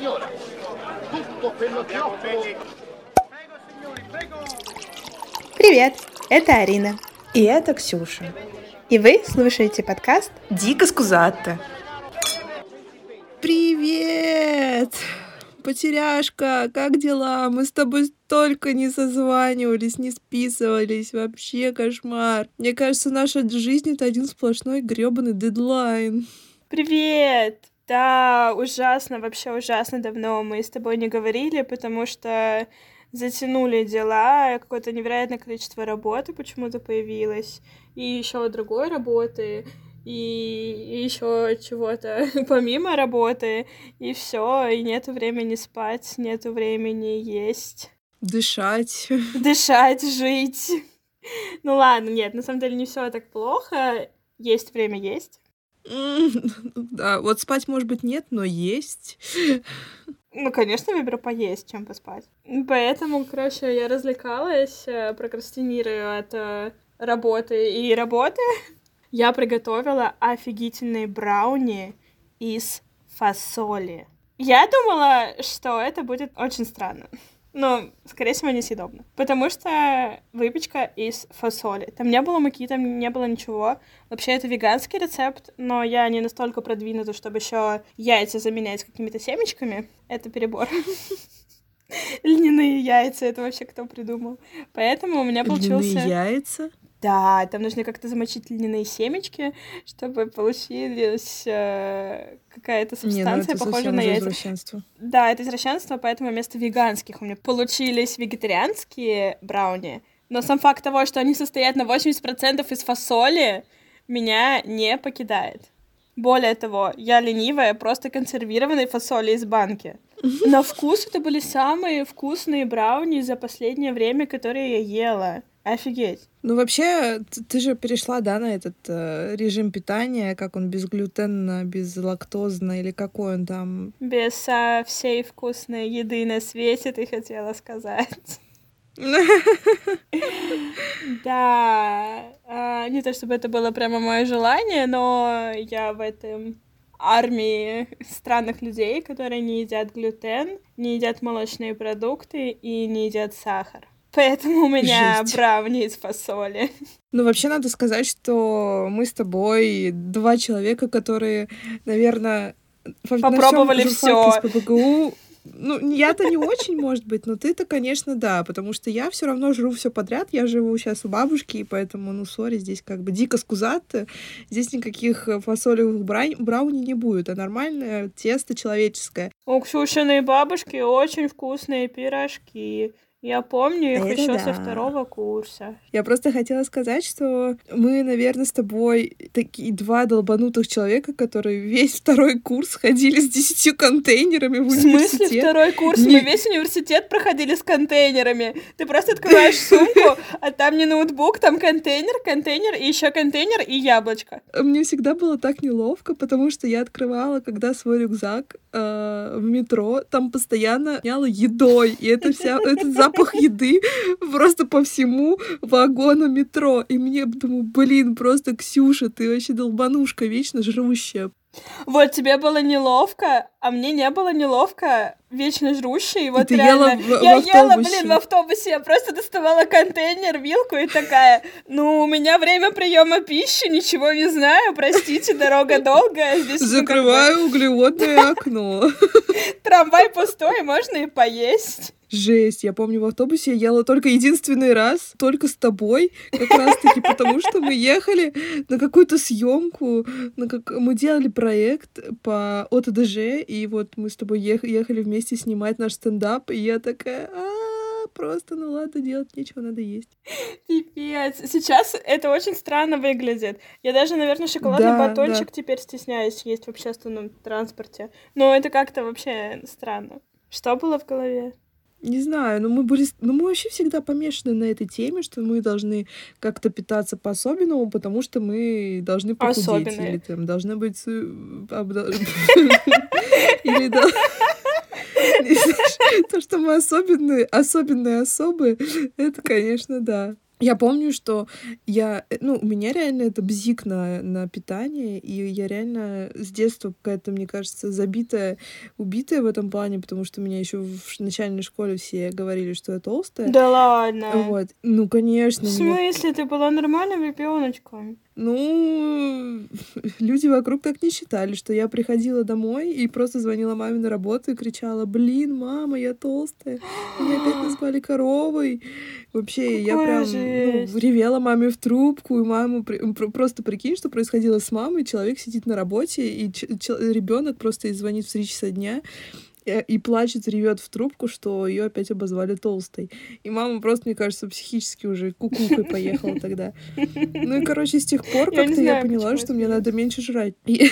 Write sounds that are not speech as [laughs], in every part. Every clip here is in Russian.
signora. Tutto quello che offro Привет, это Арина. И это Ксюша. И вы слушаете подкаст Дико скузатто. Привет! Потеряшка, как дела? Мы с тобой столько не созванивались, не списывались. Вообще кошмар. Мне кажется, наша жизнь — это один сплошной грёбаный дедлайн. Привет! Да, ужасно, вообще ужасно давно мы с тобой не говорили, потому что затянули дела, какое-то невероятное количество работы почему-то появилось, и еще другой работы, и еще чего-то [laughs] помимо работы, и все, и нету времени спать, нету времени есть. Дышать. [laughs] Дышать, жить. Ну ладно, нет, на самом деле не все так плохо. Есть время есть. [laughs] Да, вот спать, может быть, нет, но есть. Ну, конечно, выберу поесть, чем поспать. Поэтому, короче, я развлекалась, э, прокрастинирую от э, работы и работы. [laughs] Я приготовила офигительные брауни из фасоли. Я думала, что это будет очень странно. Но, скорее всего, несъедобно. Потому что выпечка из фасоли. Там не было муки, там не было ничего. Вообще, это веганский рецепт, но я не настолько продвинута, чтобы еще яйца заменять какими-то семечками. Это перебор. [laughs] Льняные яйца, это вообще кто придумал. Поэтому у меня получился... Льняные яйца? Да, там нужно как-то замочить льняные семечки, чтобы получилась э, какая-то Не, ну субстанция, похожая на яйца. Да, это извращенство, поэтому вместо веганских у меня получились вегетарианские брауни. Но сам факт того, что они состоят на 80% из фасоли, меня не покидает. Более того, я ленивая, просто консервированной фасоли из банки. [laughs] На вкус это были самые вкусные брауни за последнее время, которые я ела. Офигеть. Ну, вообще, т- ты же перешла, да, на этот э, режим питания, как он безглютенно, безлактозно, или какой он там? Без а, всей вкусной еды на свете, ты хотела сказать. [laughs] Да, а, не то чтобы это было прямо мое желание, но я в этом армии странных людей, которые не едят глютен, не едят молочные продукты и не едят сахар. Поэтому у меня Жесть. брауни из фасоли. Ну, вообще, надо сказать, что мы с тобой два человека, которые, наверное, Попробовали всё. из ППГУ. Ну, я-то не очень, может быть, но ты-то, конечно, да, потому что я все равно жру все подряд. Я живу сейчас у бабушки, и поэтому, ну, сори, здесь как бы дико скузато. Здесь никаких э, фасолевых брань- брауни не будет, а нормальное тесто человеческое. У Ксюшиной бабушки очень вкусные пирожки. Я помню их Это еще со да. второго курса. Я просто хотела сказать, что мы, наверное, с тобой такие два долбанутых человека, которые весь второй курс ходили с десятью контейнерами в В смысле университет. второй курс? Не- Мы весь университет проходили с контейнерами. Ты просто открываешь [laughs] сумку, а там не ноутбук, там контейнер, контейнер и еще контейнер и яблочко. Мне всегда было так неловко, потому что я открывала, когда свой рюкзак э, в метро, там постоянно няла едой, и это вся, этот запах [laughs] еды просто по всему вагону метро. И мне, думаю, блин, просто Ксюша, ты вообще долбанушка, вечно жрущая. Вот тебе было неловко, а мне не было неловко, вечно жрущий. Вот ты реально. ела в- я в ела, автобусе. блин, в автобусе. Я просто доставала контейнер, вилку и такая. Ну, у меня время приема пищи, ничего не знаю. Простите, дорога долгая. Здесь ну, как бы Закрываю углеводное окно. Трамвай пустой, можно и поесть. Жесть, я помню, в автобусе я ела только единственный раз, только с тобой, как раз-таки потому, что мы ехали на какую-то съемку, на как... мы делали проект по ОТДЖ, и вот мы с тобой ех- ехали вместе снимать наш стендап, и я такая, «А, просто, ну ладно, делать нечего, надо есть. Пипец. Сейчас это очень странно выглядит. Я даже, наверное, шоколадный Да, батончик теперь стесняюсь есть в общественном транспорте. Но это как-то вообще странно. Что было в голове? Не знаю, но мы были, ну мы вообще всегда помешаны на этой теме, что мы должны как-то питаться по-особенному, потому что мы должны похудеть Особенные. или там должны быть [laughs] или [laughs] то, что мы особенные, особенные особы, это, конечно, да. Я помню, что я, э, ну, у меня реально это бзик на, на питание, и я реально с детства какая-то, мне кажется, забитая, убитая в этом плане, потому что меня еще в начальной школе все говорили, что я толстая. Да ладно. Вот. Ну, конечно. В меня- смысле, ты была нормальным ребеночком? Ну, [laughs] люди вокруг так не считали, что я приходила домой и просто звонила маме на работу и кричала, блин, мама, я толстая, меня опять [gasps] назвали коровой. Вообще, я Какая прям жесть. ну, ревела маме в трубку, и маму при- пр- просто прикинь, что происходило с мамой, человек сидит на работе, и ребенок просто ей звонит в 3 часа дня, и плачет, ревет в трубку, что ее опять обозвали толстой. И мама просто, мне кажется, психически уже кукухой поехала тогда. Ну и, короче, с тех пор как-то я поняла, что мне надо меньше жрать. [laughs] И...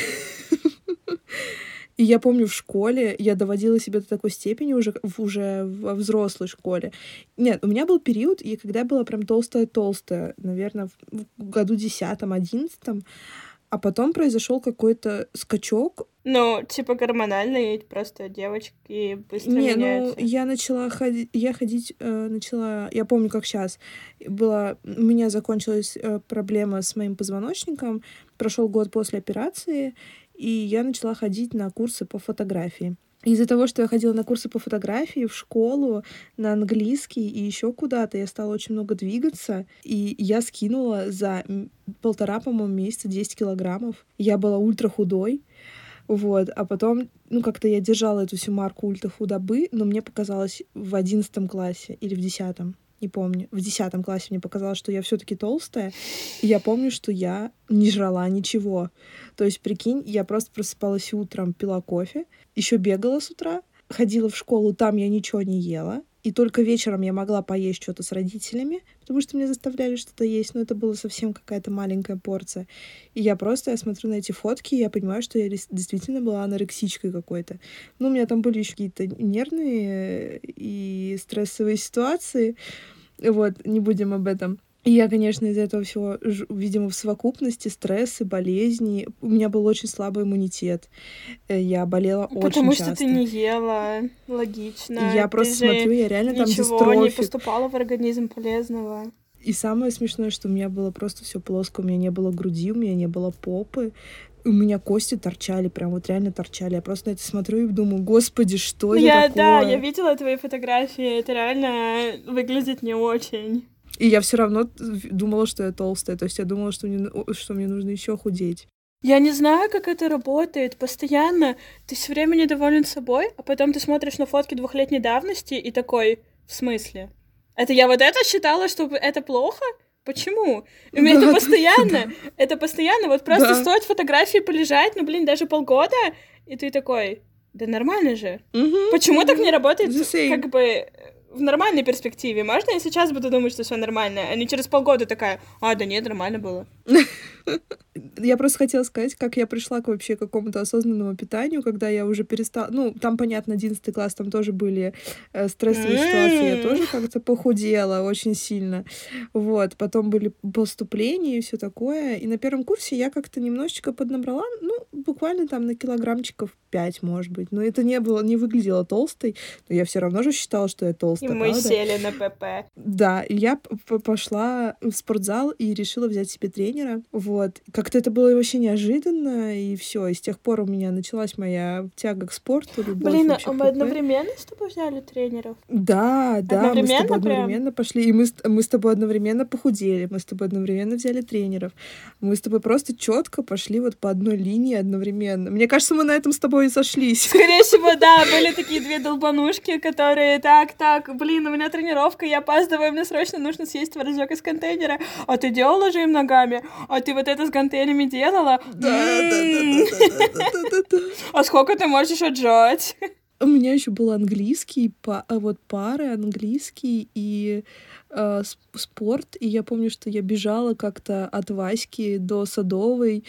Я помню в школе, я доводила себя до такой степени уже, в, уже во взрослой школе. Нет, у меня был период, и когда я была прям толстая-толстая, наверное, в году десятом, одиннадцатом, а потом произошел какой-то скачок, Ну, типа гормональный, просто девочки быстро Не, ну меняются. я начала ходить, я ходить э, начала, я помню, как сейчас была, у меня закончилась э, проблема с моим позвоночником, прошел год после операции, и я начала ходить на курсы по фотографии. Из-за того, что я ходила на курсы по фотографии в школу, на английский и еще куда-то, я стала очень много двигаться, и я скинула за полтора, по-моему, месяца 10 килограммов. Я была ультра худой, вот, а потом, ну, как-то я держала эту всю марку ультра худобы, но мне показалось в одиннадцатом классе или в десятом, не помню, в десятом классе мне показалось, что я все таки толстая, и я помню, что я не жрала ничего. То есть, прикинь, я просто просыпалась утром, пила кофе, еще бегала с утра, ходила в школу, там я ничего не ела, и только вечером я могла поесть что-то с родителями, потому что меня заставляли что-то есть, но это была совсем какая-то маленькая порция. И я просто, я смотрю на эти фотки, и я понимаю, что я действительно была анорексичкой какой-то. Ну, у меня там были еще какие-то нервные э, и стрессовые ситуации. Вот, не будем об этом. И я, конечно, из-за этого всего, видимо, в совокупности стрессы, болезни. У меня был очень слабый иммунитет. Э, Я болела очень Потому что ты не ела, логично. И я Ты просто смотрю, я реально там Ничего не поступало в организм полезного. И самое смешное, что у меня было просто все плоско. У меня не было груди, у меня не было попы. У меня кости торчали, прям вот реально торчали. Я просто на это смотрю и думаю, господи, что это я, такое? да, я видела твои фотографии, это реально выглядит не очень. И я все равно думала, что я толстая. То есть я думала, что мне, что мне нужно еще худеть. Я не знаю, как это работает. Постоянно ты все время недоволен собой, а потом ты смотришь на фотки двухлетней давности и такой, в смысле? Это я вот это считала, что это плохо? Почему? У меня Да, это да, постоянно, это постоянно, вот просто Да. стоит фотографии полежать, ну, блин, даже полгода, и ты такой, да нормально же. Мгм, Почему так мгм. не работает, как бы, в нормальной перспективе? Можно я сейчас буду думать, что все нормально, а не через полгода такая, а, да нет, нормально было. [laughs] Я просто хотела сказать, как я пришла к вообще какому-то осознанному питанию, когда я уже перестала... Ну, там, понятно, 11 класс, там тоже были э, стрессовые ситуации, я тоже как-то похудела очень сильно. Вот, потом были поступления и все такое. И на первом курсе я как-то немножечко поднабрала, ну, буквально там на килограммчиков 5, может быть. Но это не было, не выглядело толстой, но я все равно же считала, что я И толстая, мы правда? сели на ПП. Да, и я пошла в спортзал и решила взять себе тренера. Вот. Как-то это было вообще неожиданно, и все. И с тех пор у меня началась моя тяга к спорту, любовь Блин, а мы одновременно с тобой взяли тренеров? Да, да, мы с Одновременно тобой прям? одновременно пошли, и мы, с- мы с тобой одновременно похудели, мы с тобой одновременно взяли тренеров, мы с тобой просто четко пошли вот по одной линии одновременно. Мне кажется, мы на этом с тобой и сошлись. [laughs] Скорее всего, да, были такие две долбанушки, которые так, так, блин, у меня тренировка, я опаздываю, мне срочно нужно съесть творожок из контейнера. А ты делала жим ногами? А ты вот это с гантелями делала? Да, да, да, да, да, да, да. А сколько ты можешь отжать? У меня еще был английский, а вот пары английский и э, спорт. И я помню, что я бежала как-то от Васьки до Садовой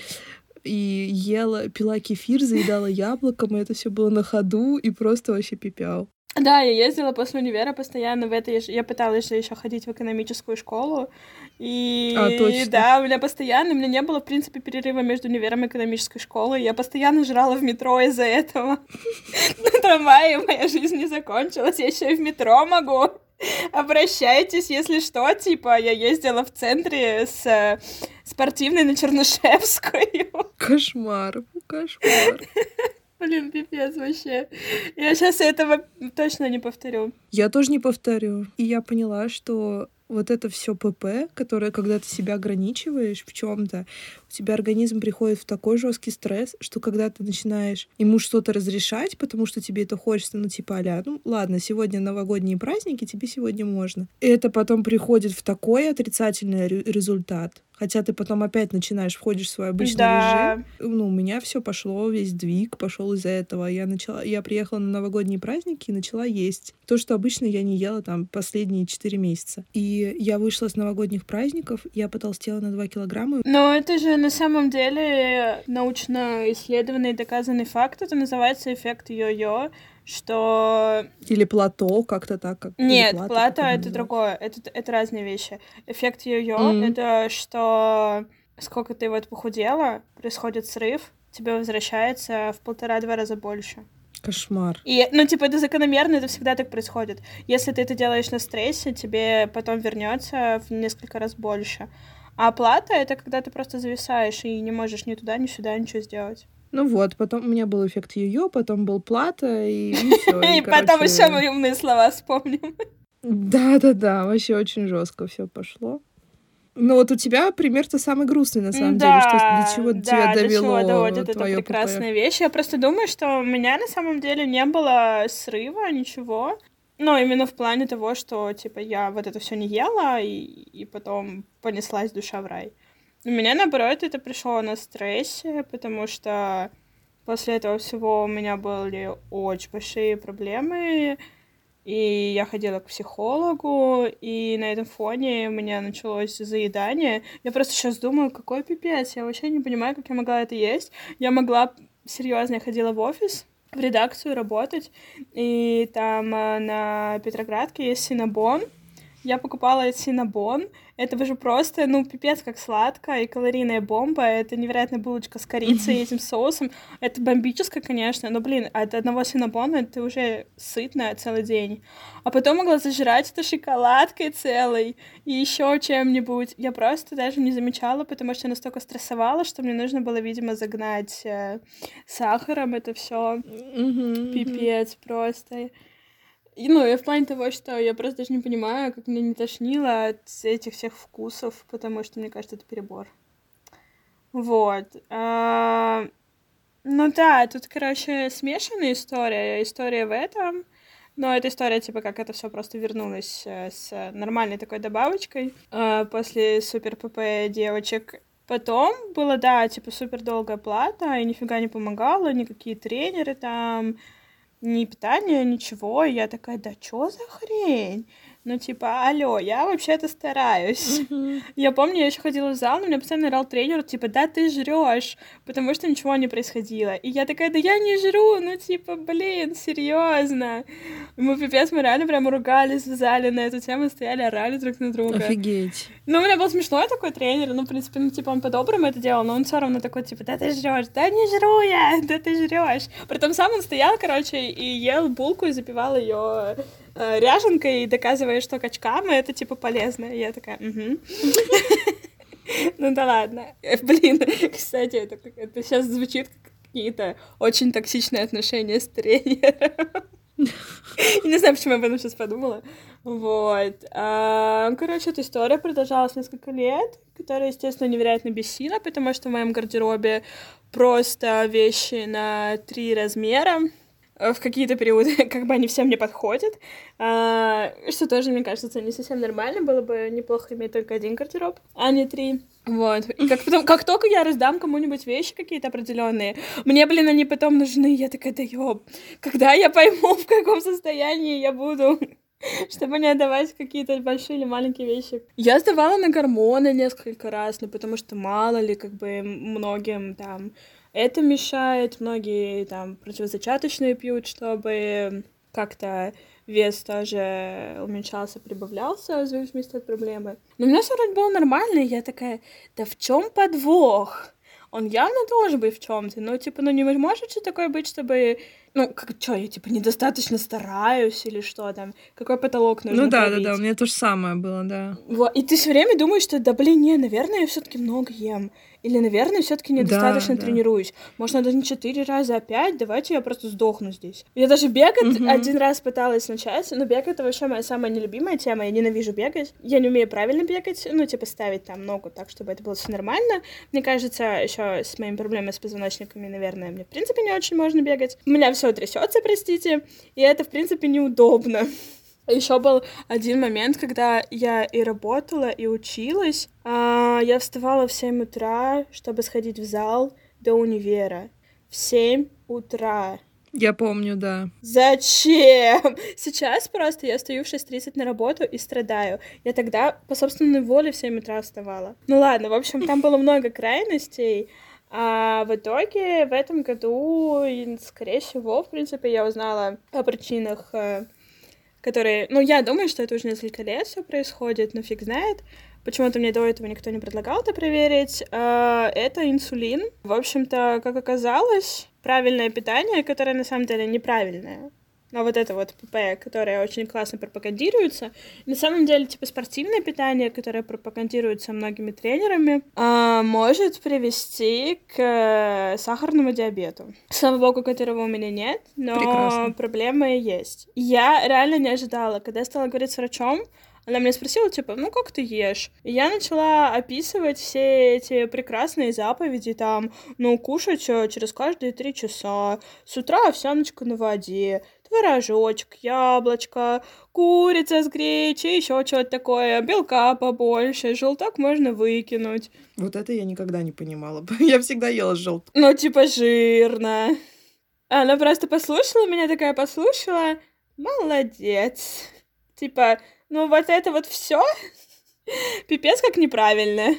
и ела, пила кефир, заедала яблоком, и это все было на ходу, и просто вообще пипял. Да, я ездила после универа постоянно в это. Я пыталась же еще ходить в экономическую школу. И А, точно. да, у меня постоянно, у меня не было, в принципе, перерыва между универом и экономической школой. Я постоянно жрала в метро из-за этого. [laughs] На трамвае моя жизнь не закончилась. Я еще и в метро могу. Обращайтесь, если что, типа, я ездила в центре с э, спортивной на Чернышевскую. Кошмар, кошмар. Блин, пипец вообще. Я сейчас этого точно не повторю. Я тоже не повторю. И я поняла, что вот это все ПП, которое, когда ты себя ограничиваешь в чем-то, у тебя организм приходит в такой жесткий стресс, что когда ты начинаешь ему что-то разрешать, потому что тебе это хочется, ну типа аля, ну ладно, сегодня новогодние праздники, тебе сегодня можно. И это потом приходит в такой отрицательный результат, Хотя ты потом опять начинаешь, входишь в свой обычный да. режим. Ну, у меня все пошло, весь двиг пошел из-за этого. Я начала, я приехала на новогодние праздники и начала есть. То, что обычно я не ела там последние четыре месяца. И я вышла с новогодних праздников, я потолстела на 2 килограмма. Но это же на самом деле научно исследованный доказанный факт. Это называется эффект йо-йо что... Или плато, как-то так. Как... Нет, плато, плато это другое, это, это разные вещи. Эффект йо-йо mm-hmm. — это что сколько ты вот похудела, происходит срыв, тебе возвращается в полтора-два раза больше. Кошмар. И, ну, типа, это закономерно, это всегда так происходит. Если ты это делаешь на стрессе, тебе потом вернется в несколько раз больше. А оплата — это когда ты просто зависаешь и не можешь ни туда, ни сюда ничего сделать. Ну вот, потом у меня был эффект ее, потом был плата, и, [laughs] и все. И, потом еще мои умные слова вспомним. Да-да-да, вообще очень жестко все пошло. Но вот у тебя пример-то самый грустный, на самом деле, что до чего да, тебя довело до чего доводит эта прекрасная вещь. Я просто думаю, что у меня на самом деле не было срыва, ничего. Но именно в плане того, что, типа, я вот это все не ела, и, и потом понеслась душа в рай. У меня, наоборот, это пришло на стрессе, потому что после этого всего у меня были очень большие проблемы, и я ходила к психологу, и на этом фоне у меня началось заедание. Я просто сейчас думаю, какой пипец, я вообще не понимаю, как я могла это есть. Я могла, серьезно, я ходила в офис, в редакцию работать, и там э, на Петроградке есть Синабон. Я покупала Синабон, это же просто, ну, пипец, как сладко, и калорийная бомба. Это невероятная булочка с корицей и этим соусом. Это бомбическое, конечно, но, блин, от одного синабона ты уже сытная целый день. А потом могла зажирать это шоколадкой целой и еще чем-нибудь. Я просто даже не замечала, потому что я настолько стрессовала, что мне нужно было, видимо, загнать э, сахаром это все. Пипец просто. И, ну, и в плане того, что я просто даже не понимаю, как меня не тошнило от этих всех вкусов, потому что, мне кажется, это перебор. Вот. А... Ну да, тут, короче, смешанная история. История в этом. Но эта история, типа, как это все просто вернулось э, с нормальной такой добавочкой э, после супер ПП девочек. Потом было, да, типа, супер долгая плата, и нифига не помогало, никакие тренеры там, ни питания, ничего. И я такая, да чё за хрень? Ну, типа, алло, я вообще-то стараюсь. Mm-hmm. [laughs] Я помню, я еще ходила в зал, но мне постоянно орал тренер, типа, да ты жрешь, потому что ничего не происходило. И я такая, да я не жру, ну, типа, блин, серьезно. Мы пипец, мы реально прям ругались в зале на эту тему, стояли, орали друг на друга. Офигеть. Ну, у меня был смешной такой тренер, ну, в принципе, ну, типа, он по-доброму это делал, но он все равно такой, типа, да ты жрешь, да не жру я, [laughs] да ты жрешь. Притом сам он стоял, короче, и ел булку и запивал ее э, ряженкой, доказывая, что качкам это, типа, полезно. И я такая, угу. [laughs] Ну да ладно. Э, блин, [laughs] кстати, это, это сейчас звучит как какие-то очень токсичные отношения с тренером. [laughs] Не знаю, почему я об этом сейчас подумала. Вот. А, короче, эта история продолжалась несколько лет, которая, естественно, невероятно бессила, потому что в моем гардеробе просто вещи на три размера. Э, в какие-то периоды [laughs] как бы они всем не подходят, а, что тоже, мне кажется, не совсем нормально, было бы неплохо иметь только один гардероб, а не три. Вот. И как, потом, как только я раздам кому-нибудь вещи какие-то определенные, мне, блин, они потом нужны. Я такая, да ёб, когда я пойму, [laughs] в каком состоянии я буду, [laughs] чтобы не отдавать какие-то большие или маленькие вещи. Я сдавала на гормоны несколько раз, ну, потому что мало ли, как бы, многим там это мешает. Многие там противозачаточные пьют, чтобы как-то вес тоже уменьшался, прибавлялся в зависимости от проблемы. Но у меня все вроде было нормально, и я такая, да в чем подвох? Он явно должен быть в чем-то. Ну, типа, ну не может же такое быть, чтобы Ну, как, что, я, типа, недостаточно стараюсь или что там? Какой потолок нужно Ну да, пробить? да, да, у меня то же самое было, да. Вот. И ты все время думаешь, что, да блин, не, наверное, я все-таки много ем. Или, наверное, все-таки недостаточно да. тренируюсь. Может, надо не четыре раза, а пять, давайте я просто сдохну здесь. Я даже бегать Мгм. один раз пыталась начать, но бег это вообще моя самая нелюбимая тема. Я ненавижу бегать. Я не умею правильно бегать, ну, типа, ставить там ногу так, чтобы это было все нормально. Мне кажется, еще с моими проблемами с позвоночниками, наверное, мне, в принципе, не очень можно бегать. У меня все трясется, простите, и это, в принципе, неудобно. Еще был один момент, когда я и работала, и училась. А, я вставала в 7 утра, чтобы сходить в зал до универа. В 7 утра. Я помню, да. Зачем? Сейчас просто я стою в 6.30 на работу и страдаю. Я тогда по собственной воле в 7 утра вставала. Ну ладно, в общем, там было много крайностей. А в итоге в этом году, скорее всего, в принципе, я узнала о причинах, э, которые... Ну, я думаю, что это уже несколько лет все происходит, но фиг знает. Почему-то мне до этого никто не предлагал это проверить. А, Это инсулин. В общем-то, как оказалось, правильное питание, которое на самом деле неправильное. Но вот это вот ПП, которое очень классно пропагандируется, на самом деле, типа, спортивное питание, которое пропагандируется многими тренерами, а, может привести к э, сахарному диабету. Слава богу, которого у меня нет, но Прекрасно. проблемы есть. Я реально не ожидала. Когда я стала говорить с врачом, она меня спросила, типа, ну как ты ешь? И я начала описывать все эти прекрасные заповеди, там, ну, кушать э, через каждые три часа, с утра овсяночка на воде, творожочек, яблочко, курица с гречей, еще что-то такое, белка побольше, желток можно выкинуть. Вот это я никогда не понимала. [laughs] Я всегда ела желток. Ну, типа, жирно. Она просто послушала меня, такая послушала. Молодец. Типа, ну вот это вот все [laughs] пипец как неправильно.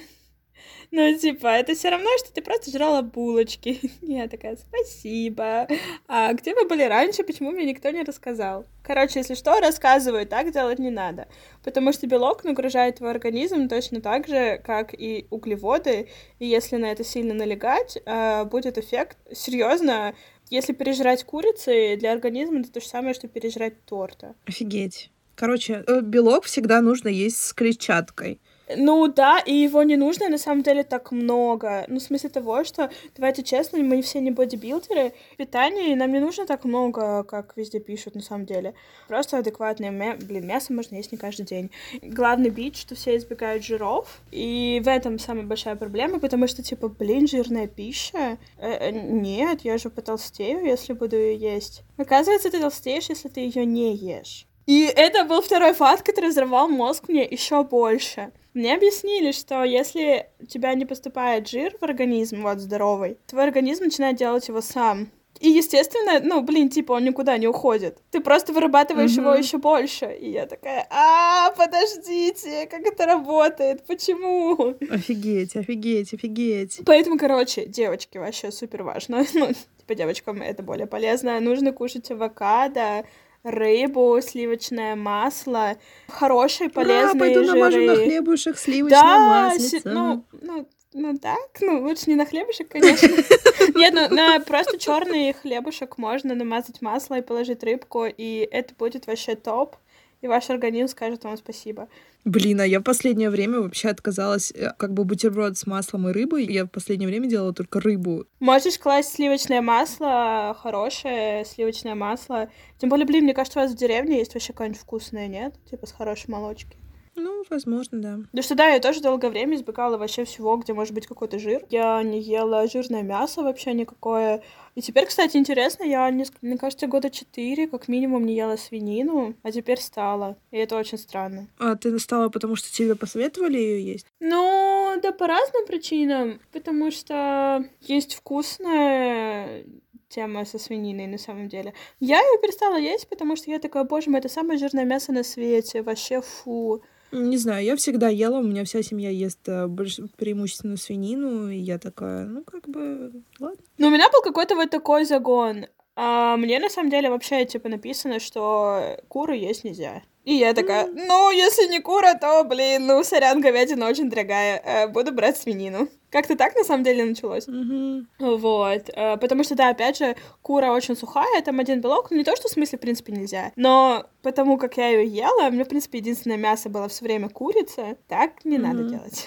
Ну, типа, это все равно, что ты просто жрала булочки. [laughs] Я такая, спасибо. А где вы были раньше, почему мне никто не рассказал? Короче, если что, рассказываю, так делать не надо. Потому что белок нагружает твой организм точно так же, как и углеводы. И если на это сильно налегать, а, будет эффект. Серьезно, если пережрать курицы, для организма это то же самое, что пережрать торта. Офигеть. Короче, э, белок всегда нужно есть с клетчаткой. Ну да, и его не нужно на самом деле так много. Ну, в смысле того, что, давайте честно, мы все не бодибилдеры. Питание нам не нужно так много, как везде пишут на самом деле. Просто адекватное мя... Блин, мясо можно есть не каждый день. Главный бит, что все избегают жиров. И в этом самая большая проблема, потому что, типа, блин, жирная пища. Э, э, нет, я же потолстею, если буду ее есть. Оказывается, ты толстеешь, если ты ее не ешь. И это был второй факт, который взорвал мозг мне еще больше. Мне объяснили, что если у тебя не поступает жир в организм, вот здоровый, твой организм начинает делать его сам. И, естественно, ну, блин, типа, он никуда не уходит. Ты просто вырабатываешь его Мгм. еще больше. И я такая, а, подождите, как это работает? Почему? Офигеть, офигеть, офигеть. Поэтому, короче, девочки, вообще супер важно. [laughs] Ну, типа, девочкам это более полезно. Нужно кушать авокадо, рыбу, сливочное масло, хорошие Ура, полезные пойду намажу на жиры. хлебушек сливочное Да, си- ну, ну, ну так, ну лучше не на хлебушек, конечно. [laughs] Нет, ну на просто черный хлебушек можно намазать масло и положить рыбку, и это будет вообще топ. И ваш организм скажет вам спасибо. Блин, а я в последнее время вообще отказалась, э, как бы бутерброд с маслом и рыбой. Я в последнее время делала только рыбу. Можешь класть сливочное масло, хорошее сливочное масло. Тем более, блин, мне кажется, у вас в деревне есть вообще какое-нибудь вкусное, нет? Типа с хорошей молочки. Ну, возможно, да. Да что да, я тоже долгое время избегала вообще всего, где может быть какой-то жир. Я не ела жирное мясо вообще никакое. И теперь, кстати, интересно, я, мне кажется, года четыре как минимум не ела свинину, а теперь стала. И это очень странно. А ты стала, потому что тебе посоветовали ее есть? Ну, да по разным причинам. Потому что есть вкусная тема со свининой на самом деле. Я ее перестала есть, потому что я такая, боже мой, это самое жирное мясо на свете. Вообще фу. Не знаю, я всегда ела, у меня вся семья ест э, больш- преимущественно свинину, и я такая, ну, как бы, ладно. Но у меня был какой-то вот такой загон. А мне на самом деле вообще типа написано, что куры есть нельзя. И я такая, ну, если не кура, то, блин, ну, сорян, говядина очень дорогая, э, буду брать свинину. Как-то так на самом деле началось. Мгм. Вот. э, Потому что, да, опять же, кура очень сухая, там один белок. Ну, не то, что в смысле, в принципе, нельзя. Но потому как я ее ела, у меня, в принципе, единственное мясо было все время курица. Так не надо Мгм. делать.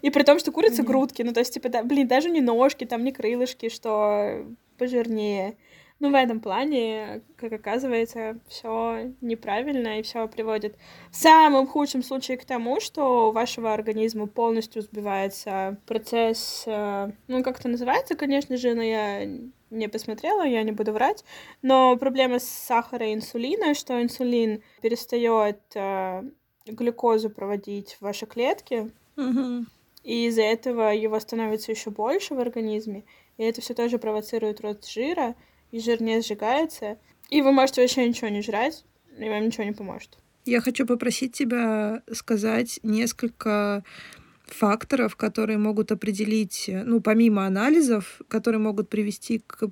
И при том, что курица Мгм. грудки, ну, то есть, типа, да, блин, даже не ножки, там не крылышки, что пожирнее. Ну, в этом плане, как оказывается, все неправильно и все приводит в самом худшем случае к тому, что у вашего организма полностью сбивается процесс, э, ну, как это называется, конечно же, но я не посмотрела, я не буду врать, но проблема с сахара и инсулина, что инсулин перестает э, глюкозу проводить в ваши клетки, Мгм. и из-за этого его становится еще больше в организме, и это все тоже провоцирует рост жира, и жир не сжигается, и вы можете вообще ничего не жрать, и вам ничего не поможет. Я хочу попросить тебя сказать несколько факторов, которые могут определить, ну, помимо анализов, которые могут привести к...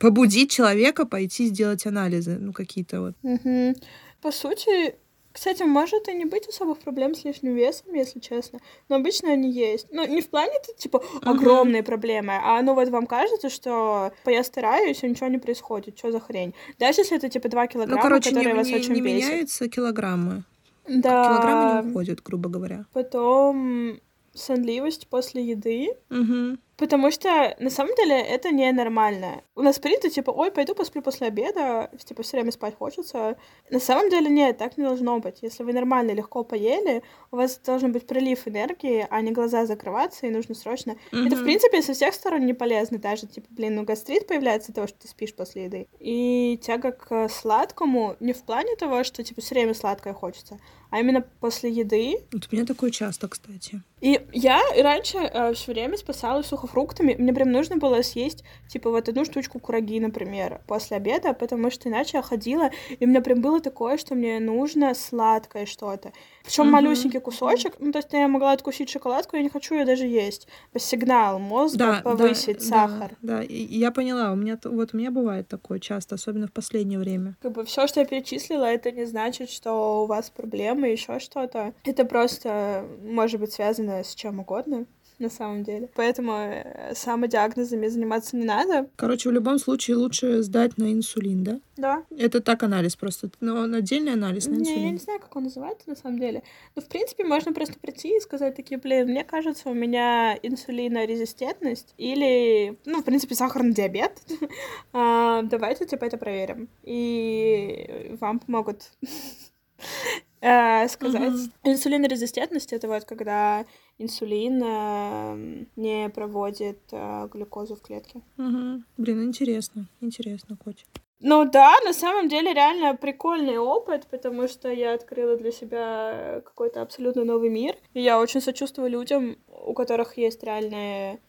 побудить человека пойти сделать анализы, ну, какие-то вот. Мгм. По сути, кстати, может и не быть особых проблем с лишним весом, если честно. Но обычно они есть. Ну, не в плане, это, типа, огромные проблемы, а ну вот вам кажется, что я стараюсь, и ничего не происходит. Что за хрень? Даже если это, типа, 2 Ну, килограмма, короче, не, которые вас не- очень не бесит. меняются килограммы. Да. Килограммы не уходят, грубо говоря. Потом сонливость после еды. Мгм. Потому что, на самом деле, это ненормально. У нас принято, типа, ой, пойду посплю после обеда, типа, все время спать хочется. На самом деле, нет, так не должно быть. Если вы нормально, легко поели, у вас должен быть прилив энергии, а не глаза закрываться, и нужно срочно... Это, в принципе, со всех сторон не полезно. Даже, типа, блин, ну, гастрит появляется из-за того, что ты спишь после еды. И тяга к сладкому не в плане того, что, типа, все время сладкое хочется, а именно после еды Вот у меня такое часто, кстати. и я раньше все время спасалась сухофруктами. Мне прям нужно было съесть, типа, вот одну штучку кураги, например, после обеда, потому что иначе я ходила, и у меня прям было такое, что мне нужно сладкое что-то. Причем Мгм. малюсенький кусочек, ну, то есть я могла откусить шоколадку, я не хочу ее даже есть. По сигнал мозга Да, повысить да, сахар. Да, да, я поняла. У меня вот у меня бывает такое часто, особенно в последнее время. Как бы все, что я перечислила, это не значит, что у вас проблемы, еще что-то. Это просто может быть связано с чем угодно на самом деле. Поэтому э, самодиагнозами заниматься не надо. Короче, в любом случае лучше сдать на инсулин, да? Да. Это так анализ просто. Но он отдельный анализ на Не, я инсулин. не знаю, как он называется на самом деле. Но, в принципе, можно просто прийти и сказать такие, блин, мне кажется, у меня инсулинорезистентность или, ну, в принципе, сахарный диабет. [laughs] А, Давайте, типа, это проверим. И вам помогут [laughs] э, сказать. Мгм. Инсулинорезистентность — это вот когда инсулин э, не проводит э, глюкозу в клетке. Мгм. Блин, интересно. Интересно, Котя. Ну да, на самом деле реально прикольный опыт, потому что я открыла для себя какой-то абсолютно новый мир. И я очень сочувствую людям, у которых есть реальные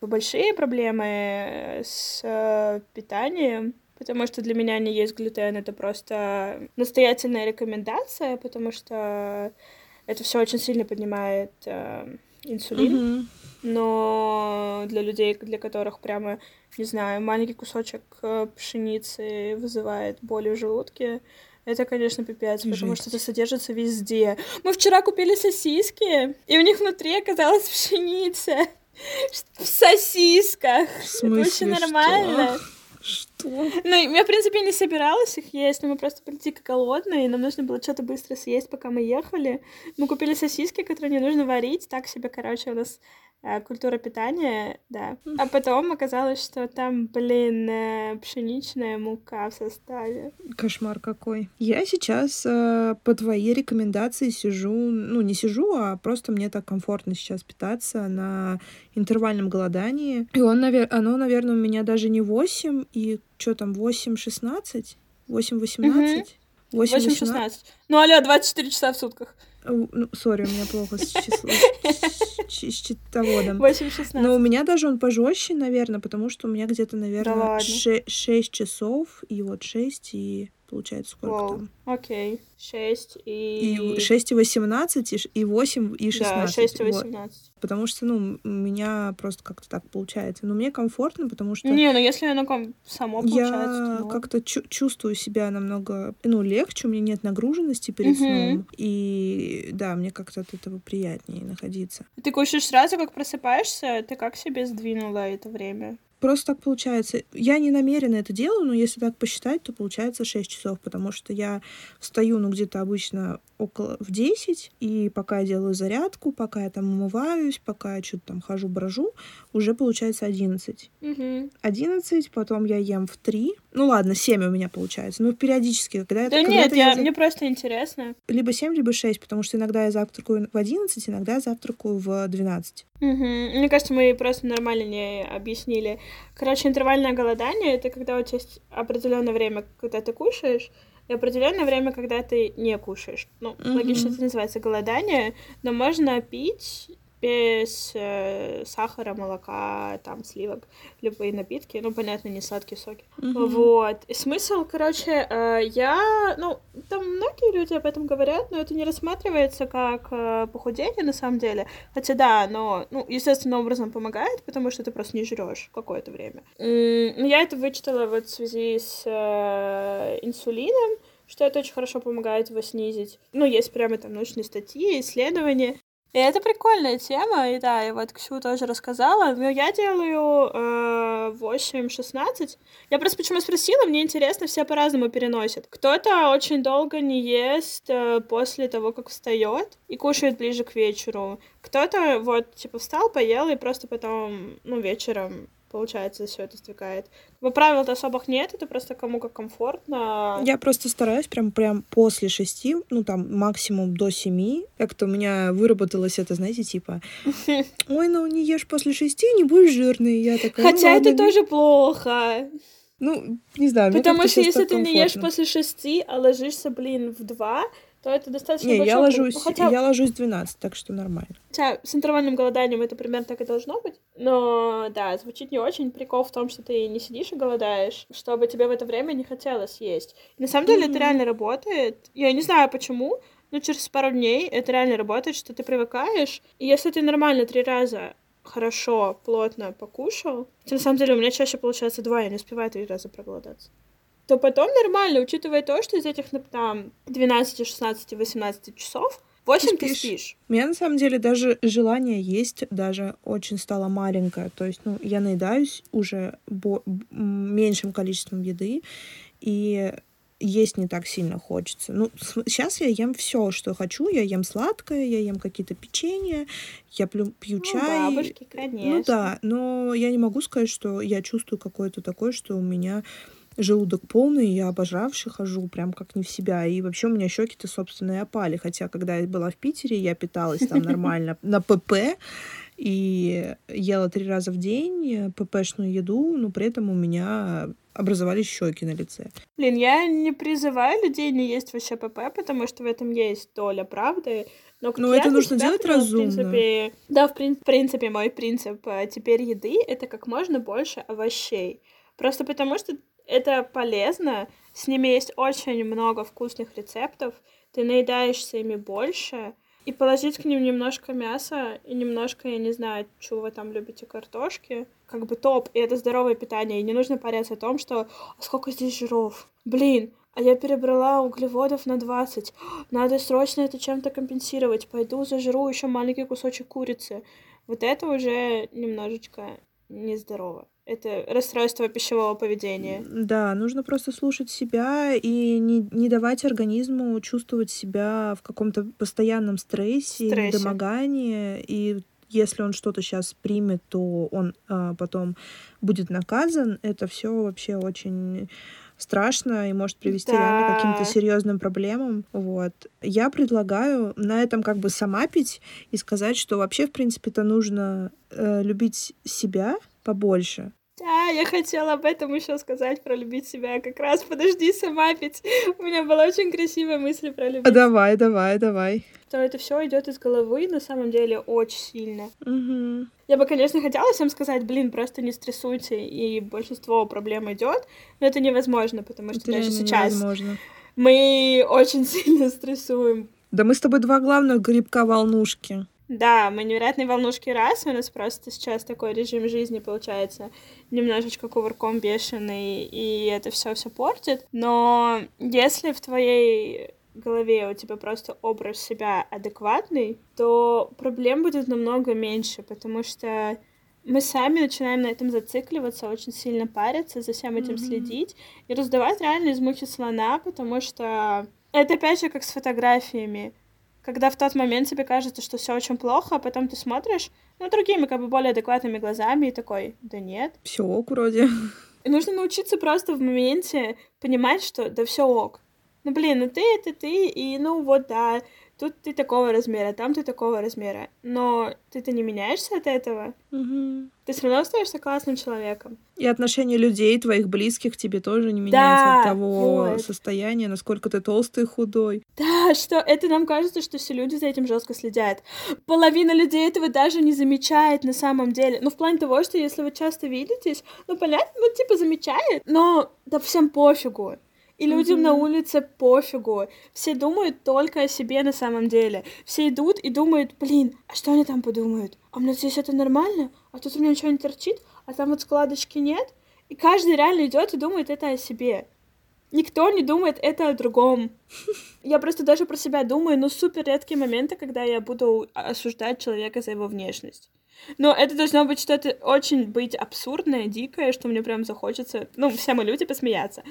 большие проблемы с э, питанием. Потому что для меня не есть глютен, это просто настоятельная рекомендация, потому что это все очень сильно поднимает э, инсулин. Мгм. Но для людей, для которых прямо, не знаю, маленький кусочек э, пшеницы вызывает боли в желудке, это, конечно, пипец, потому что это содержится везде. Мы вчера купили сосиски, и у них внутри оказалась пшеница. [laughs] В сосисках. В Это смысле, очень что? нормально. Что? Ну, я, в принципе, не собиралась их есть, но мы просто были дико голодные, и нам нужно было что-то быстро съесть, пока мы ехали. Мы купили сосиски, которые не нужно варить, так себе, короче, у нас э, культура питания, да. А потом оказалось, что там, блин, э, пшеничная мука в составе. Кошмар какой. Я сейчас э, по твоей рекомендации сижу, ну не сижу, а просто мне так комфортно сейчас питаться на интервальном голодании. И он, навер... оно, наверное, у меня даже не 8, и что там, 8-16? 8-18? 8-18? 8-16. Ну, алло, 24 часа в сутках. Э, Ну, сори, у меня плохо с числом, с счетоводом. 8-16. Но у меня даже он пожестче, наверное, потому что у меня где-то, наверное, ладно. 6 часов, и вот 6, и получается, сколько Вау. там. Окей. 6 и... И 6 и 18, и ш- и 8, и 16. Да, 6 и Вот. 18. Потому что, ну, у меня просто как-то так получается. Но мне комфортно, потому что Не, ну если оно ком- само получается, я то как-то чу- чувствую себя намного, ну, легче, у меня нет нагруженности перед Мгм. сном. И да, мне как-то от этого приятнее находиться. Ты кушаешь сразу, как просыпаешься? Ты как себе сдвинула это время? Просто так получается. Я не намеренно это делаю, но если так посчитать, то получается 6 часов, потому что я встаю, ну, где-то обычно около в 10, и пока я делаю зарядку, пока я там умываюсь, пока я что-то там хожу, брожу, уже получается 11. Мгм. 11, потом я ем в 3. Ну ладно, 7 у меня получается. Ну, периодически, когда это... Да когда нет, я, за- мне просто интересно. Либо 7, либо 6, потому что иногда я завтракаю в 11, иногда я завтракаю в 12. Мгм. Мне кажется, мы просто нормально не объяснили. Короче, интервальное голодание это когда у тебя есть определенное время, когда ты кушаешь, и определенное время, когда ты не кушаешь. Ну, Мгм. логично это называется голодание, но можно пить без э, сахара, молока, там, сливок, любые напитки. Ну, понятно, не сладкие соки. Вот. И смысл, короче, э, я... Ну, там многие люди об этом говорят, но это не рассматривается как э, похудение на самом деле. Хотя да, но, ну, естественным образом помогает, потому что ты просто не жрешь какое-то время. М, Но я это вычитала вот в связи с э, инсулином, что это очень хорошо помогает его снизить. Ну, есть прямо там научные статьи, исследования. И это прикольная тема, и да, и вот Ксю тоже рассказала, но я делаю э, 8-16. Я просто почему спросила, мне интересно, все по-разному переносят. Кто-то очень долго не ест э, после того, как встает, и кушает ближе к вечеру. Кто-то вот, типа, встал, поел, и просто потом, ну, вечером получается, все это стекает. Бы правил-то особых нет, это просто кому как комфортно. Я просто стараюсь прям, прям после шести, ну там максимум до семи. Как-то у меня выработалось это, знаете, типа, [laughs] ой, ну не ешь после шести, не будешь жирный. Я такая, «Ну Хотя это не-». тоже плохо. Ну, не знаю, Потому что если ты не ешь после шести, а ложишься, блин, в два, то это достаточно Не, я ложусь, промах. Хотя, я ложусь в 12, так что нормально. хотя с интервальным голоданием это примерно так и должно быть. Но да, звучит не очень. Прикол в том, что ты не сидишь и голодаешь, чтобы тебе в это время не хотелось есть. И на самом деле это Мгм. реально работает. Я не знаю почему, но через пару дней это реально работает, что ты привыкаешь. И если ты нормально три раза хорошо, плотно покушал, хотя на самом деле у меня чаще получается два, я не успеваю три раза проголодаться то потом нормально, учитывая то, что из этих, там, 12, 16, 18 часов, 8 ты спишь. спишь. У меня на самом деле даже желание есть даже очень стало маленькое. То есть, ну, я наедаюсь уже бо- меньшим количеством еды, и есть не так сильно хочется. Ну, сейчас я ем все, что хочу. Я ем сладкое, я ем какие-то печенья, я пью, пью Ну, чай. бабушки, конечно. Ну да, но я не могу сказать, что я чувствую какое-то такое, что у меня желудок полный, я обожравший хожу, прям как не в себя. И вообще у меня щеки-то, собственно, и опали. Хотя, когда я была в Питере, я питалась там нормально [laughs] на ПП и ела три раза в день ППшную еду, но при этом у меня образовались щеки на лице. Блин, я не призываю людей не есть вообще ПП, потому что в этом есть доля правды. Но, Но я это нужно делать поняла, в разумно. принципе- да, в, в принципе, мой принцип э, теперь еды — это как можно больше овощей. Просто потому что это полезно, с ними есть очень много вкусных рецептов, ты наедаешься ими больше, и положить к ним немножко мяса и немножко, я не знаю, чего вы там любите, картошки, как бы топ, и это здоровое питание, и не нужно париться о том, что «А сколько здесь жиров, блин, а я перебрала углеводов на 20, надо срочно это чем-то компенсировать, пойду зажру еще маленький кусочек курицы. Вот это уже немножечко нездорово. Это расстройство пищевого поведения. Да, нужно просто слушать себя и не, не давать организму чувствовать себя в каком-то постоянном стрессе, Стрессе. недомогании. И если он что-то сейчас примет, то он а, потом будет наказан. Это все вообще очень страшно и может привести реально к Да. каким-то серьезным проблемам. Вот. Я предлагаю на этом как бы самапить и сказать, что вообще, в принципе, это нужно э, любить себя побольше, Да, я хотела об этом еще сказать, про любить себя. Как раз подожди сама, ведь у меня была очень красивая мысль про любить. А давай, давай, давай. Что это все идет из головы, на самом деле, очень сильно. Угу. Я бы, конечно, хотела всем сказать, блин, просто не стрессуйте, и большинство проблем идет, но это невозможно, потому что Это даже сейчас невозможно. мы очень [laughs] сильно стрессуем. Да мы с тобой два главных грибка волнушки. Да, мы невероятные волнушки раз, у нас просто сейчас такой режим жизни получается немножечко кувырком бешеный, и это все все портит. Но если в твоей голове у тебя просто образ себя адекватный, то проблем будет намного меньше, потому что мы сами начинаем на этом зацикливаться, очень сильно париться, за всем этим Мгм. следить и раздавать реально из мухи слона, потому что это опять же как с фотографиями. Когда в тот момент тебе кажется, что все очень плохо, а потом ты смотришь, ну, другими, как бы более адекватными глазами, и такой, да нет. Все ок вроде. И нужно научиться просто в моменте понимать, что да все ок. Ну, блин, ну ты это ты, и ну вот да, тут ты такого размера, там ты такого размера. Но ты-то не меняешься от этого. Мгм. Ты все равно остаешься классным человеком. И отношение людей, твоих близких, к тебе тоже не меняется от Да, того вот. состояния, насколько ты толстый и худой. Да, что это нам кажется, что все люди за этим жестко следят. Половина людей этого даже не замечает на самом деле. Ну, в плане того, что если вы часто видитесь, ну, понятно, ну, типа, замечает, но да всем пофигу. И людям на улице пофигу. Все думают только о себе на самом деле. Все идут и думают, блин, а что они там подумают? А у меня здесь это нормально? А тут у меня ничего не торчит? А там вот складочки нет? И каждый реально идет и думает это о себе. Никто не думает это о другом. [laughs] Я просто даже про себя думаю, но супер редкие моменты, когда я буду осуждать человека за его внешность. Но это должно быть что-то очень быть абсурдное, дикое, что мне прям захочется, ну, все мы люди, посмеяться.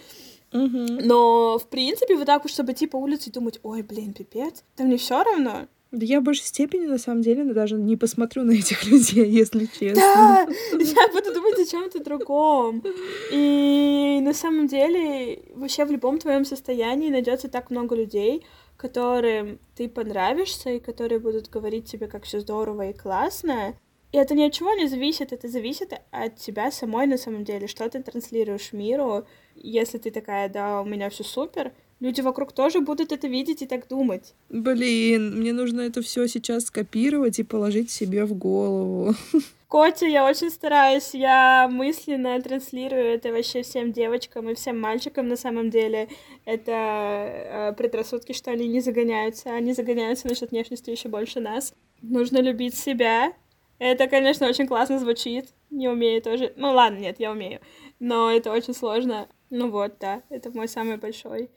Но, в принципе, вот так вот, чтобы идти по улице и думать, ой, блин, пипец, да мне все равно. Да я в большей степени, на самом деле, даже не посмотрю на этих [laughs] людей, если честно. Да, [laughs] я буду думать о чем-то другом. И на самом деле, вообще в любом твоем состоянии найдется так много людей, которым ты понравишься и которые будут говорить тебе, как все здорово и классно. И это ни от чего не зависит, это зависит от тебя самой на самом деле, что ты транслируешь миру. Если ты такая, да, у меня все супер, люди вокруг тоже будут это видеть и так думать. Блин, мне нужно это все сейчас скопировать и положить себе в голову. [laughs] Котя, я очень стараюсь, я мысленно транслирую это вообще всем девочкам и всем мальчикам на самом деле. Это э, предрассудки, что они не загоняются, они загоняются насчет внешности еще больше нас. Нужно любить себя. Это, конечно, очень классно звучит. Не умею тоже. Ну ладно, нет, я умею. Но это очень сложно. Ну вот, да, это мой самый большой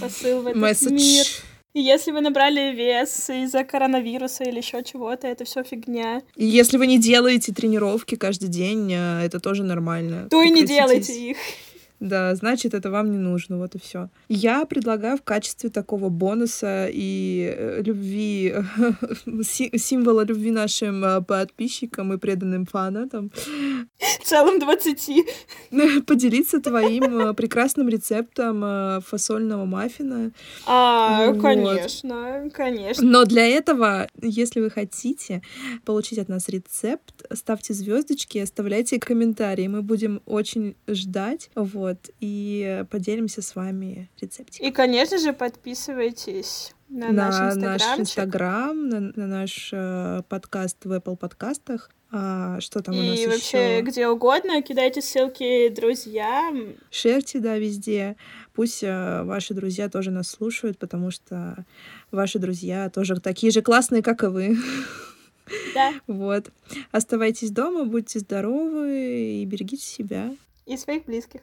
посыл в этот Месседж. мир. И если вы набрали вес из-за коронавируса или еще чего-то, это все фигня. И если вы не делаете тренировки каждый день, э, это тоже нормально. То и не делайте их. Да, значит, это вам не нужно, вот и все. Я предлагаю в качестве такого бонуса и э, любви, [laughs] си- символа любви нашим э, подписчикам и преданным фанатам В целом 20. поделиться твоим э, прекрасным рецептом фасольного маффина. А, Вот. конечно, конечно. Но для этого, если вы хотите получить от нас рецепт, ставьте звездочки, оставляйте комментарии. Мы будем очень ждать, вот, и поделимся с вами рецептиком. И, конечно же, подписывайтесь на, на наш инстаграм, на, на наш э, подкаст в Apple подкастах. А, что там у нас И вообще еще? где угодно кидайте ссылки друзьям. Шерьте, да, везде. Пусть э, ваши друзья тоже нас слушают, потому что ваши друзья тоже такие же классные, как и вы. Да, [laughs] Вот. Оставайтесь дома, будьте здоровы и берегите себя. и своих близких.